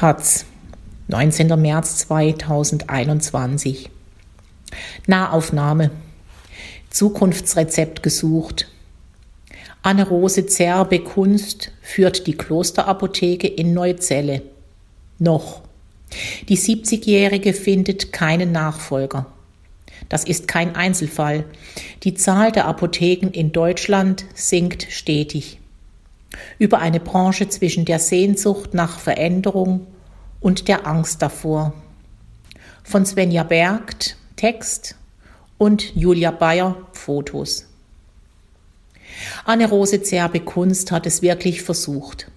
Taz, 19. März 2021. Nahaufnahme. Zukunftsrezept gesucht. Anne-Rose Zerbe Kunst führt die Klosterapotheke in Neuzelle. Noch. Die 70-Jährige findet keinen Nachfolger. Das ist kein Einzelfall. Die Zahl der Apotheken in Deutschland sinkt stetig über eine Branche zwischen der Sehnsucht nach Veränderung und der Angst davor. Von Svenja Bergt Text und Julia Bayer Fotos. Anne-Rose Zerbe Kunst hat es wirklich versucht.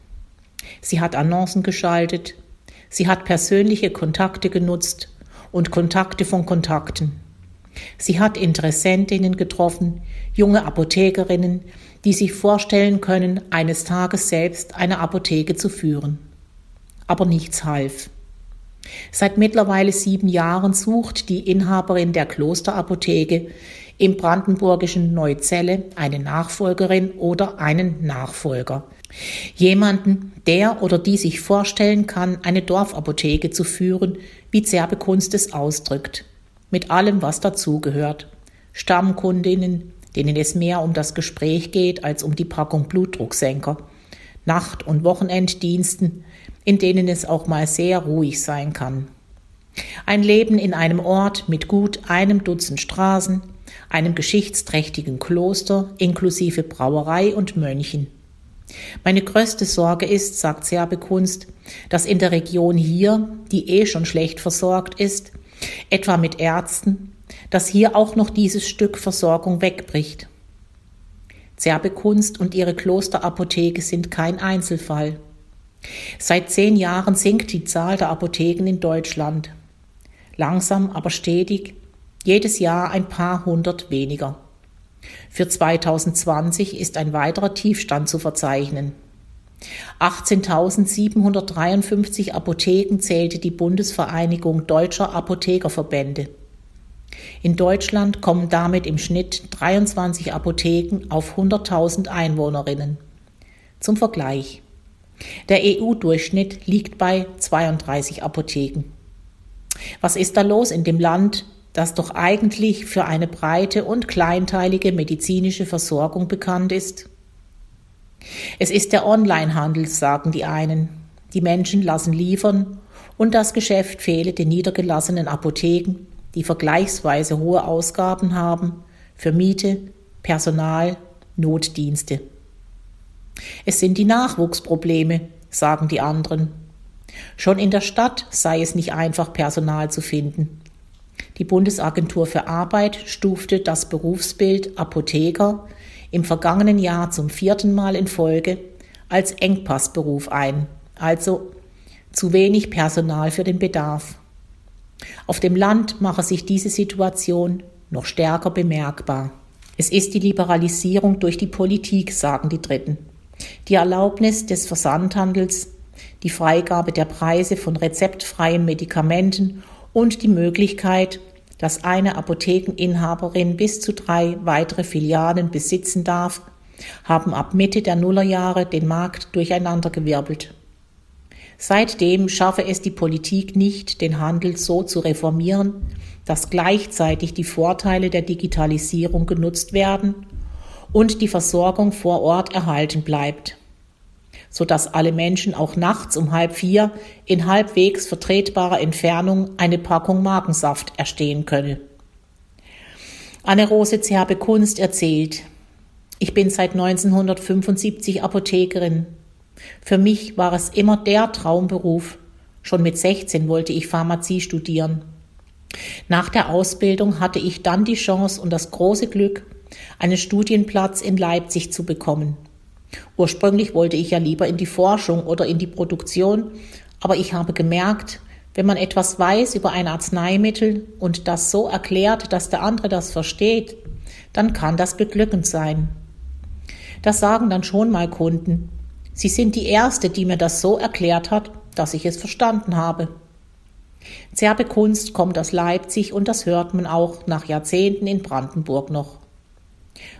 Sie hat Annoncen geschaltet, sie hat persönliche Kontakte genutzt und Kontakte von Kontakten. Sie hat Interessentinnen getroffen, junge Apothekerinnen, die sich vorstellen können, eines Tages selbst eine Apotheke zu führen. Aber nichts half. Seit mittlerweile sieben Jahren sucht die Inhaberin der Klosterapotheke im brandenburgischen Neuzelle eine Nachfolgerin oder einen Nachfolger. Jemanden, der oder die sich vorstellen kann, eine Dorfapotheke zu führen, wie Zerbekunst es ausdrückt mit allem, was dazugehört. Stammkundinnen, denen es mehr um das Gespräch geht als um die Packung Blutdrucksenker. Nacht- und Wochenenddiensten, in denen es auch mal sehr ruhig sein kann. Ein Leben in einem Ort mit gut einem Dutzend Straßen, einem geschichtsträchtigen Kloster inklusive Brauerei und Mönchen. Meine größte Sorge ist, sagt Serbekunst, dass in der Region hier, die eh schon schlecht versorgt ist, etwa mit Ärzten, dass hier auch noch dieses Stück Versorgung wegbricht. Zerbekunst und ihre Klosterapotheke sind kein Einzelfall. Seit zehn Jahren sinkt die Zahl der Apotheken in Deutschland. Langsam, aber stetig, jedes Jahr ein paar hundert weniger. Für 2020 ist ein weiterer Tiefstand zu verzeichnen. 18.753 Apotheken zählte die Bundesvereinigung deutscher Apothekerverbände. In Deutschland kommen damit im Schnitt 23 Apotheken auf 100.000 Einwohnerinnen. Zum Vergleich. Der EU-Durchschnitt liegt bei 32 Apotheken. Was ist da los in dem Land, das doch eigentlich für eine breite und kleinteilige medizinische Versorgung bekannt ist? Es ist der Onlinehandel, sagen die einen. Die Menschen lassen liefern und das Geschäft fehle den niedergelassenen Apotheken, die vergleichsweise hohe Ausgaben haben für Miete, Personal, Notdienste. Es sind die Nachwuchsprobleme, sagen die anderen. Schon in der Stadt sei es nicht einfach, Personal zu finden. Die Bundesagentur für Arbeit stufte das Berufsbild Apotheker im vergangenen Jahr zum vierten Mal in Folge als Engpassberuf ein, also zu wenig Personal für den Bedarf. Auf dem Land mache sich diese Situation noch stärker bemerkbar. Es ist die Liberalisierung durch die Politik, sagen die Dritten. Die Erlaubnis des Versandhandels, die Freigabe der Preise von rezeptfreien Medikamenten und die Möglichkeit, dass eine Apothekeninhaberin bis zu drei weitere Filialen besitzen darf, haben ab Mitte der Nullerjahre den Markt durcheinandergewirbelt. Seitdem schaffe es die Politik nicht, den Handel so zu reformieren, dass gleichzeitig die Vorteile der Digitalisierung genutzt werden und die Versorgung vor Ort erhalten bleibt sodass alle Menschen auch nachts um halb vier in halbwegs vertretbarer Entfernung eine Packung Magensaft erstehen könne. Anne-Rose Zerbe Kunst erzählt, ich bin seit 1975 Apothekerin. Für mich war es immer der Traumberuf. Schon mit 16 wollte ich Pharmazie studieren. Nach der Ausbildung hatte ich dann die Chance und das große Glück, einen Studienplatz in Leipzig zu bekommen. Ursprünglich wollte ich ja lieber in die Forschung oder in die Produktion, aber ich habe gemerkt, wenn man etwas weiß über ein Arzneimittel und das so erklärt, dass der andere das versteht, dann kann das beglückend sein. Das sagen dann schon mal Kunden. Sie sind die Erste, die mir das so erklärt hat, dass ich es verstanden habe. Zerbekunst kommt aus Leipzig und das hört man auch nach Jahrzehnten in Brandenburg noch.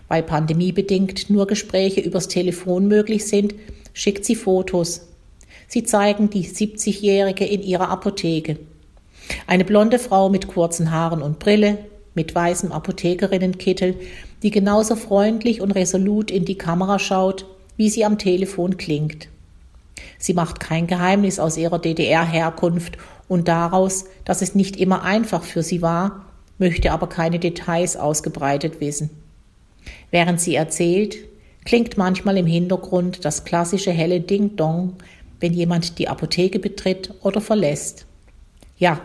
Weil pandemiebedingt nur Gespräche übers Telefon möglich sind, schickt sie Fotos. Sie zeigen die 70-Jährige in ihrer Apotheke. Eine blonde Frau mit kurzen Haaren und Brille, mit weißem Apothekerinnenkittel, die genauso freundlich und resolut in die Kamera schaut, wie sie am Telefon klingt. Sie macht kein Geheimnis aus ihrer DDR-Herkunft und daraus, dass es nicht immer einfach für sie war, möchte aber keine Details ausgebreitet wissen. Während sie erzählt, klingt manchmal im Hintergrund das klassische helle Ding-Dong, wenn jemand die Apotheke betritt oder verlässt. Ja,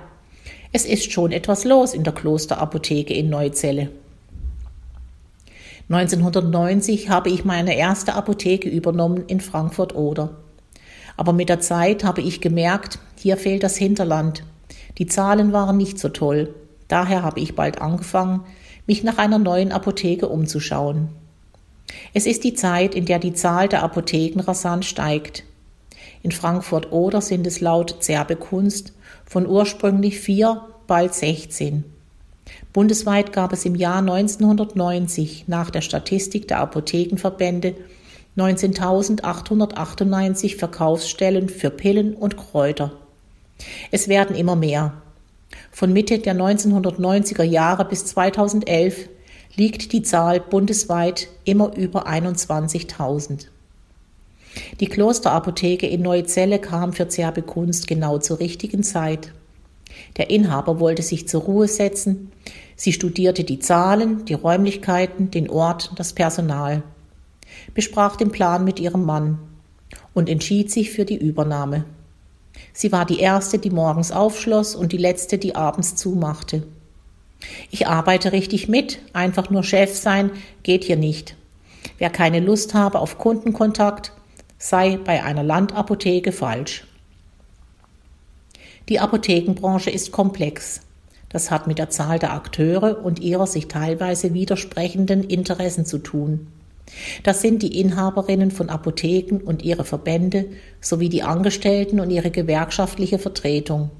es ist schon etwas los in der Klosterapotheke in Neuzelle. 1990 habe ich meine erste Apotheke übernommen in Frankfurt-Oder. Aber mit der Zeit habe ich gemerkt, hier fehlt das Hinterland. Die Zahlen waren nicht so toll. Daher habe ich bald angefangen, mich nach einer neuen Apotheke umzuschauen. Es ist die Zeit, in der die Zahl der Apotheken rasant steigt. In Frankfurt-Oder sind es laut Zerbekunst von ursprünglich vier bald 16. Bundesweit gab es im Jahr 1990 nach der Statistik der Apothekenverbände 19.898 Verkaufsstellen für Pillen und Kräuter. Es werden immer mehr. Von Mitte der 1990er Jahre bis 2011 liegt die Zahl bundesweit immer über 21.000. Die Klosterapotheke in Neuzelle kam für Zerbe Kunst genau zur richtigen Zeit. Der Inhaber wollte sich zur Ruhe setzen. Sie studierte die Zahlen, die Räumlichkeiten, den Ort, das Personal, besprach den Plan mit ihrem Mann und entschied sich für die Übernahme. Sie war die erste, die morgens aufschloss und die letzte, die abends zumachte. Ich arbeite richtig mit, einfach nur Chef sein geht hier nicht. Wer keine Lust habe auf Kundenkontakt, sei bei einer Landapotheke falsch. Die Apothekenbranche ist komplex. Das hat mit der Zahl der Akteure und ihrer sich teilweise widersprechenden Interessen zu tun. Das sind die Inhaberinnen von Apotheken und ihre Verbände sowie die Angestellten und ihre gewerkschaftliche Vertretung.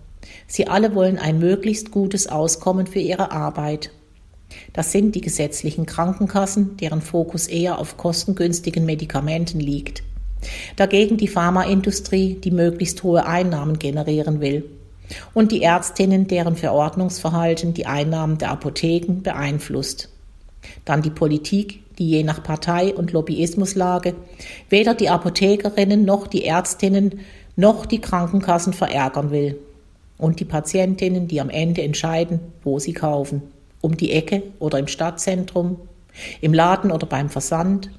Sie alle wollen ein möglichst gutes Auskommen für ihre Arbeit. Das sind die gesetzlichen Krankenkassen, deren Fokus eher auf kostengünstigen Medikamenten liegt. Dagegen die Pharmaindustrie, die möglichst hohe Einnahmen generieren will und die Ärztinnen, deren Verordnungsverhalten die Einnahmen der Apotheken beeinflusst. Dann die Politik, die je nach Partei und Lobbyismuslage weder die Apothekerinnen noch die Ärztinnen noch die Krankenkassen verärgern will. Und die Patientinnen, die am Ende entscheiden, wo sie kaufen. Um die Ecke oder im Stadtzentrum, im Laden oder beim Versand,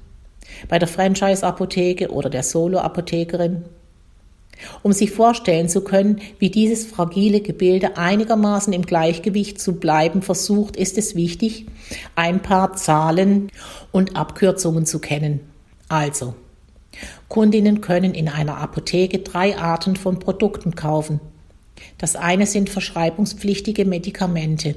bei der Franchise-Apotheke oder der Solo-Apothekerin, um sich vorstellen zu können, wie dieses fragile Gebilde einigermaßen im Gleichgewicht zu bleiben versucht, ist es wichtig, ein paar Zahlen und Abkürzungen zu kennen. Also, Kundinnen können in einer Apotheke drei Arten von Produkten kaufen. Das eine sind verschreibungspflichtige Medikamente.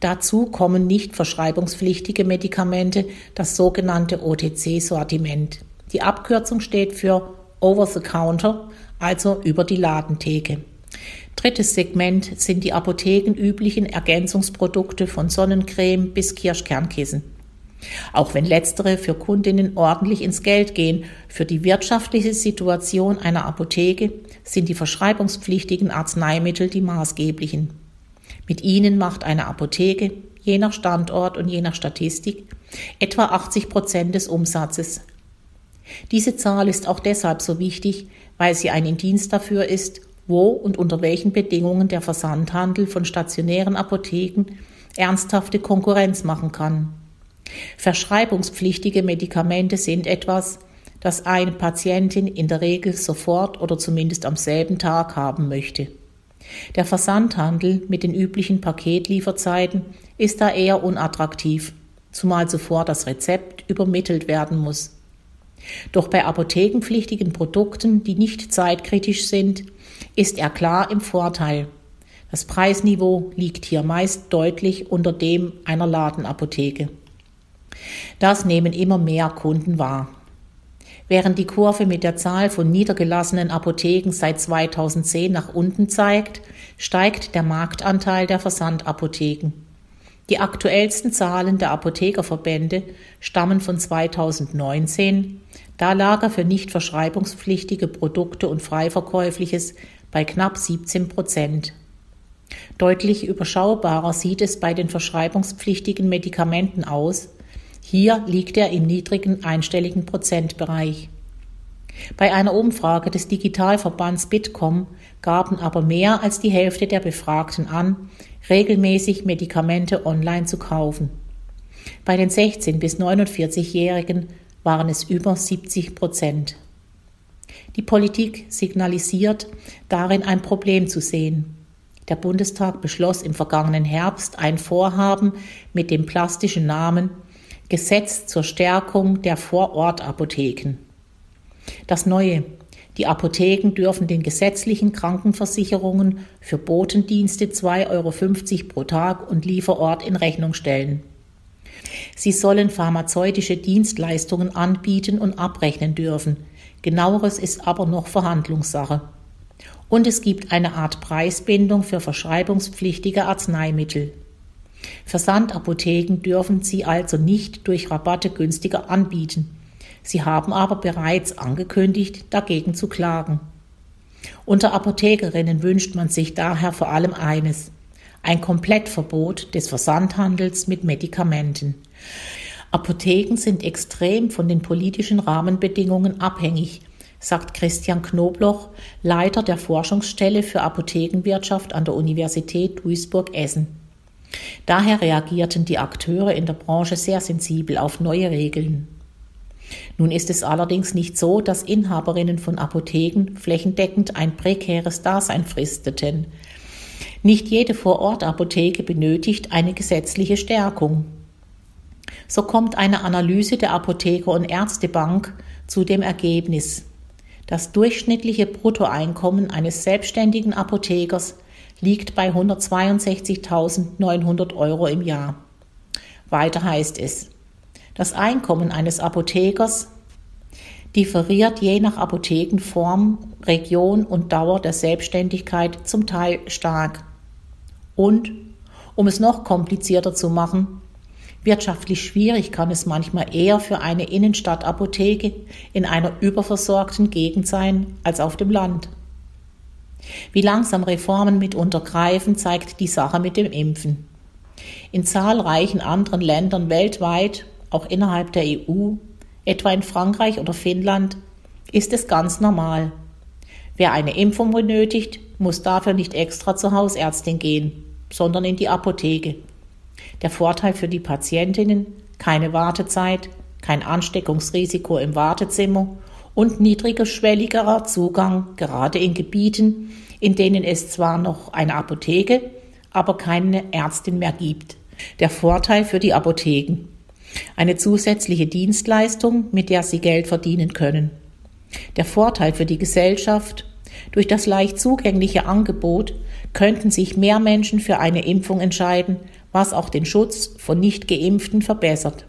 Dazu kommen nicht verschreibungspflichtige Medikamente, das sogenannte OTC-Sortiment. Die Abkürzung steht für Over the Counter, also über die Ladentheke. Drittes Segment sind die apothekenüblichen Ergänzungsprodukte von Sonnencreme bis Kirschkernkissen. Auch wenn letztere für Kundinnen ordentlich ins Geld gehen, für die wirtschaftliche Situation einer Apotheke sind die verschreibungspflichtigen Arzneimittel die maßgeblichen. Mit ihnen macht eine Apotheke, je nach Standort und je nach Statistik, etwa 80 Prozent des Umsatzes. Diese Zahl ist auch deshalb so wichtig, weil sie ein Indienst dafür ist, wo und unter welchen Bedingungen der Versandhandel von stationären Apotheken ernsthafte Konkurrenz machen kann. Verschreibungspflichtige Medikamente sind etwas, das eine Patientin in der Regel sofort oder zumindest am selben Tag haben möchte. Der Versandhandel mit den üblichen Paketlieferzeiten ist da eher unattraktiv, zumal zuvor das Rezept übermittelt werden muss. Doch bei apothekenpflichtigen Produkten, die nicht zeitkritisch sind, ist er klar im Vorteil. Das Preisniveau liegt hier meist deutlich unter dem einer Ladenapotheke. Das nehmen immer mehr Kunden wahr. Während die Kurve mit der Zahl von niedergelassenen Apotheken seit 2010 nach unten zeigt, steigt der Marktanteil der Versandapotheken. Die aktuellsten Zahlen der Apothekerverbände stammen von 2019, da Lager für nicht verschreibungspflichtige Produkte und Freiverkäufliches bei knapp 17 Prozent. Deutlich überschaubarer sieht es bei den verschreibungspflichtigen Medikamenten aus. Hier liegt er im niedrigen einstelligen Prozentbereich. Bei einer Umfrage des Digitalverbands Bitkom gaben aber mehr als die Hälfte der Befragten an, regelmäßig Medikamente online zu kaufen. Bei den 16 bis 49-Jährigen waren es über 70 Prozent. Die Politik signalisiert, darin ein Problem zu sehen. Der Bundestag beschloss im vergangenen Herbst ein Vorhaben mit dem plastischen Namen Gesetz zur Stärkung der Vorortapotheken. Das Neue. Die Apotheken dürfen den gesetzlichen Krankenversicherungen für Botendienste 2,50 Euro pro Tag und Lieferort in Rechnung stellen. Sie sollen pharmazeutische Dienstleistungen anbieten und abrechnen dürfen. Genaueres ist aber noch Verhandlungssache. Und es gibt eine Art Preisbindung für verschreibungspflichtige Arzneimittel. Versandapotheken dürfen sie also nicht durch Rabatte günstiger anbieten. Sie haben aber bereits angekündigt, dagegen zu klagen. Unter Apothekerinnen wünscht man sich daher vor allem eines ein Komplettverbot des Versandhandels mit Medikamenten. Apotheken sind extrem von den politischen Rahmenbedingungen abhängig, sagt Christian Knobloch, Leiter der Forschungsstelle für Apothekenwirtschaft an der Universität Duisburg-Essen. Daher reagierten die Akteure in der Branche sehr sensibel auf neue Regeln. Nun ist es allerdings nicht so, dass Inhaberinnen von Apotheken flächendeckend ein prekäres Dasein fristeten. Nicht jede Vorortapotheke benötigt eine gesetzliche Stärkung. So kommt eine Analyse der Apotheker- und Ärztebank zu dem Ergebnis, das durchschnittliche Bruttoeinkommen eines selbstständigen Apothekers liegt bei 162.900 Euro im Jahr. Weiter heißt es, das Einkommen eines Apothekers differiert je nach Apothekenform, Region und Dauer der Selbstständigkeit zum Teil stark. Und, um es noch komplizierter zu machen, wirtschaftlich schwierig kann es manchmal eher für eine Innenstadtapotheke in einer überversorgten Gegend sein als auf dem Land. Wie langsam Reformen mitunter greifen, zeigt die Sache mit dem Impfen. In zahlreichen anderen Ländern weltweit, auch innerhalb der EU, etwa in Frankreich oder Finnland, ist es ganz normal. Wer eine Impfung benötigt, muss dafür nicht extra zur Hausärztin gehen, sondern in die Apotheke. Der Vorteil für die Patientinnen, keine Wartezeit, kein Ansteckungsrisiko im Wartezimmer und niedrigschwelligerer Zugang gerade in Gebieten, in denen es zwar noch eine Apotheke, aber keine Ärztin mehr gibt. Der Vorteil für die Apotheken. Eine zusätzliche Dienstleistung, mit der sie Geld verdienen können. Der Vorteil für die Gesellschaft. Durch das leicht zugängliche Angebot könnten sich mehr Menschen für eine Impfung entscheiden, was auch den Schutz von Nicht-Geimpften verbessert.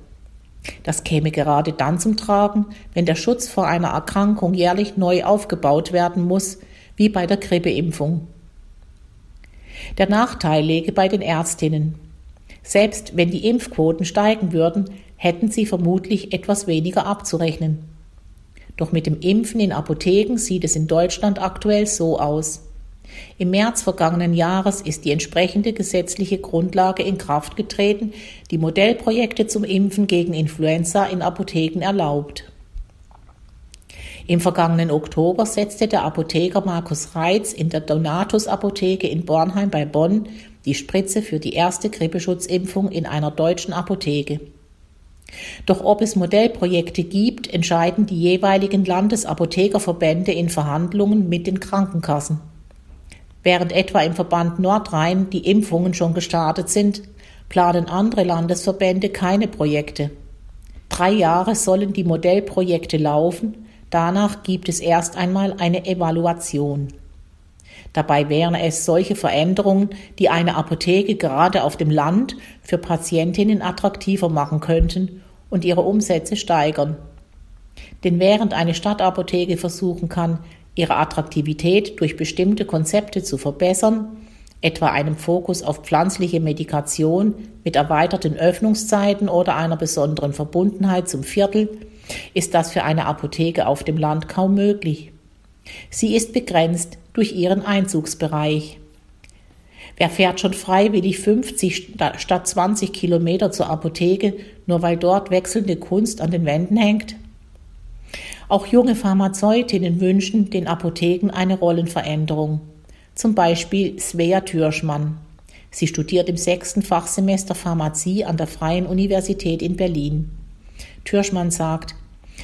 Das käme gerade dann zum Tragen, wenn der Schutz vor einer Erkrankung jährlich neu aufgebaut werden muss, wie bei der Grippeimpfung. Der Nachteil läge bei den Ärztinnen. Selbst wenn die Impfquoten steigen würden, hätten sie vermutlich etwas weniger abzurechnen. Doch mit dem Impfen in Apotheken sieht es in Deutschland aktuell so aus. Im März vergangenen Jahres ist die entsprechende gesetzliche Grundlage in Kraft getreten, die Modellprojekte zum Impfen gegen Influenza in Apotheken erlaubt. Im vergangenen Oktober setzte der Apotheker Markus Reitz in der Donatus Apotheke in Bornheim bei Bonn die Spritze für die erste Grippeschutzimpfung in einer deutschen Apotheke. Doch ob es Modellprojekte gibt, entscheiden die jeweiligen Landesapothekerverbände in Verhandlungen mit den Krankenkassen. Während etwa im Verband Nordrhein die Impfungen schon gestartet sind, planen andere Landesverbände keine Projekte. Drei Jahre sollen die Modellprojekte laufen, danach gibt es erst einmal eine Evaluation. Dabei wären es solche Veränderungen, die eine Apotheke gerade auf dem Land für Patientinnen attraktiver machen könnten und ihre Umsätze steigern. Denn während eine Stadtapotheke versuchen kann, ihre Attraktivität durch bestimmte Konzepte zu verbessern, etwa einem Fokus auf pflanzliche Medikation mit erweiterten Öffnungszeiten oder einer besonderen Verbundenheit zum Viertel, ist das für eine Apotheke auf dem Land kaum möglich. Sie ist begrenzt durch ihren Einzugsbereich. Wer fährt schon freiwillig 50 statt 20 Kilometer zur Apotheke, nur weil dort wechselnde Kunst an den Wänden hängt? Auch junge Pharmazeutinnen wünschen den Apotheken eine Rollenveränderung. Zum Beispiel Svea Türschmann. Sie studiert im sechsten Fachsemester Pharmazie an der Freien Universität in Berlin. Türschmann sagt,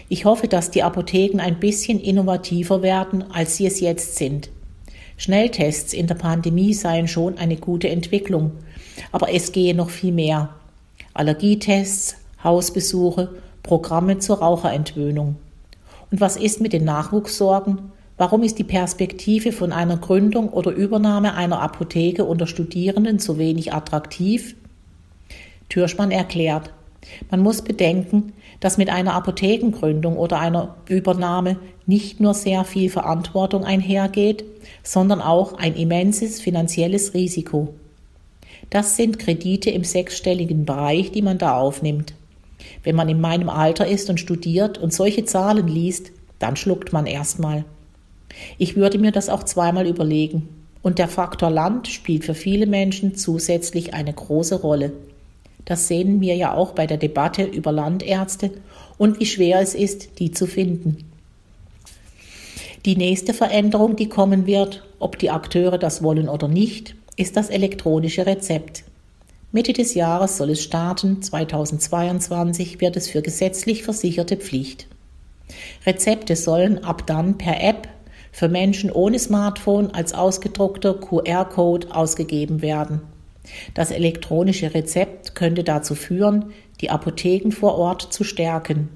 ich hoffe, dass die Apotheken ein bisschen innovativer werden, als sie es jetzt sind. Schnelltests in der Pandemie seien schon eine gute Entwicklung, aber es gehe noch viel mehr. Allergietests, Hausbesuche, Programme zur Raucherentwöhnung. Und was ist mit den Nachwuchssorgen? Warum ist die Perspektive von einer Gründung oder Übernahme einer Apotheke unter Studierenden so wenig attraktiv? Türschmann erklärt, man muss bedenken, dass mit einer Apothekengründung oder einer Übernahme nicht nur sehr viel Verantwortung einhergeht, sondern auch ein immenses finanzielles Risiko. Das sind Kredite im sechsstelligen Bereich, die man da aufnimmt. Wenn man in meinem Alter ist und studiert und solche Zahlen liest, dann schluckt man erstmal. Ich würde mir das auch zweimal überlegen. Und der Faktor Land spielt für viele Menschen zusätzlich eine große Rolle. Das sehen wir ja auch bei der Debatte über Landärzte und wie schwer es ist, die zu finden. Die nächste Veränderung, die kommen wird, ob die Akteure das wollen oder nicht, ist das elektronische Rezept. Mitte des Jahres soll es starten, 2022 wird es für gesetzlich Versicherte Pflicht. Rezepte sollen ab dann per App für Menschen ohne Smartphone als ausgedruckter QR-Code ausgegeben werden. Das elektronische Rezept könnte dazu führen, die Apotheken vor Ort zu stärken.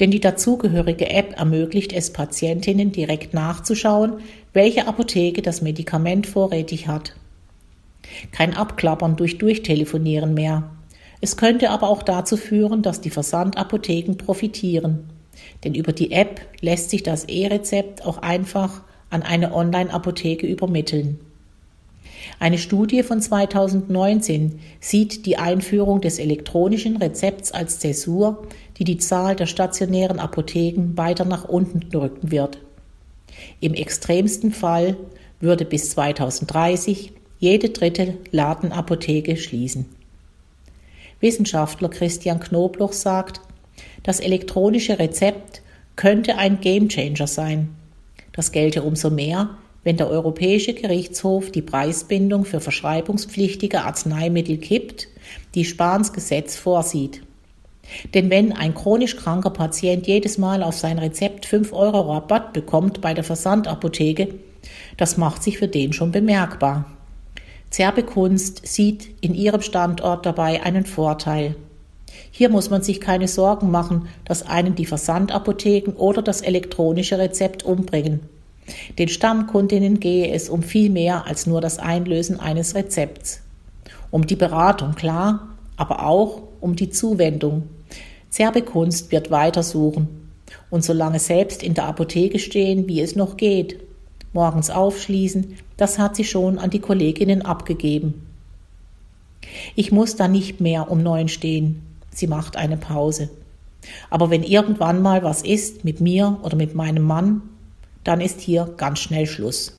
Denn die dazugehörige App ermöglicht es Patientinnen direkt nachzuschauen, welche Apotheke das Medikament vorrätig hat. Kein Abklappern durch Durchtelefonieren mehr. Es könnte aber auch dazu führen, dass die Versandapotheken profitieren. Denn über die App lässt sich das E-Rezept auch einfach an eine Online-Apotheke übermitteln. Eine Studie von 2019 sieht die Einführung des elektronischen Rezepts als Zäsur, die die Zahl der stationären Apotheken weiter nach unten drücken wird. Im extremsten Fall würde bis 2030 jede dritte Ladenapotheke schließen. Wissenschaftler Christian Knobloch sagt, das elektronische Rezept könnte ein Gamechanger sein. Das gelte umso mehr, wenn der Europäische Gerichtshof die Preisbindung für verschreibungspflichtige Arzneimittel kippt, die Spahns Gesetz vorsieht. Denn wenn ein chronisch kranker Patient jedes Mal auf sein Rezept 5 Euro Rabatt bekommt bei der Versandapotheke, das macht sich für den schon bemerkbar. Zerbekunst sieht in ihrem Standort dabei einen Vorteil. Hier muss man sich keine Sorgen machen, dass einen die Versandapotheken oder das elektronische Rezept umbringen. Den Stammkundinnen gehe es um viel mehr als nur das Einlösen eines Rezepts. Um die Beratung, klar, aber auch um die Zuwendung. Zerbekunst wird weitersuchen und so lange selbst in der Apotheke stehen, wie es noch geht. Morgens aufschließen, das hat sie schon an die Kolleginnen abgegeben. Ich muss da nicht mehr um neun stehen. Sie macht eine Pause. Aber wenn irgendwann mal was ist mit mir oder mit meinem Mann, dann ist hier ganz schnell Schluss.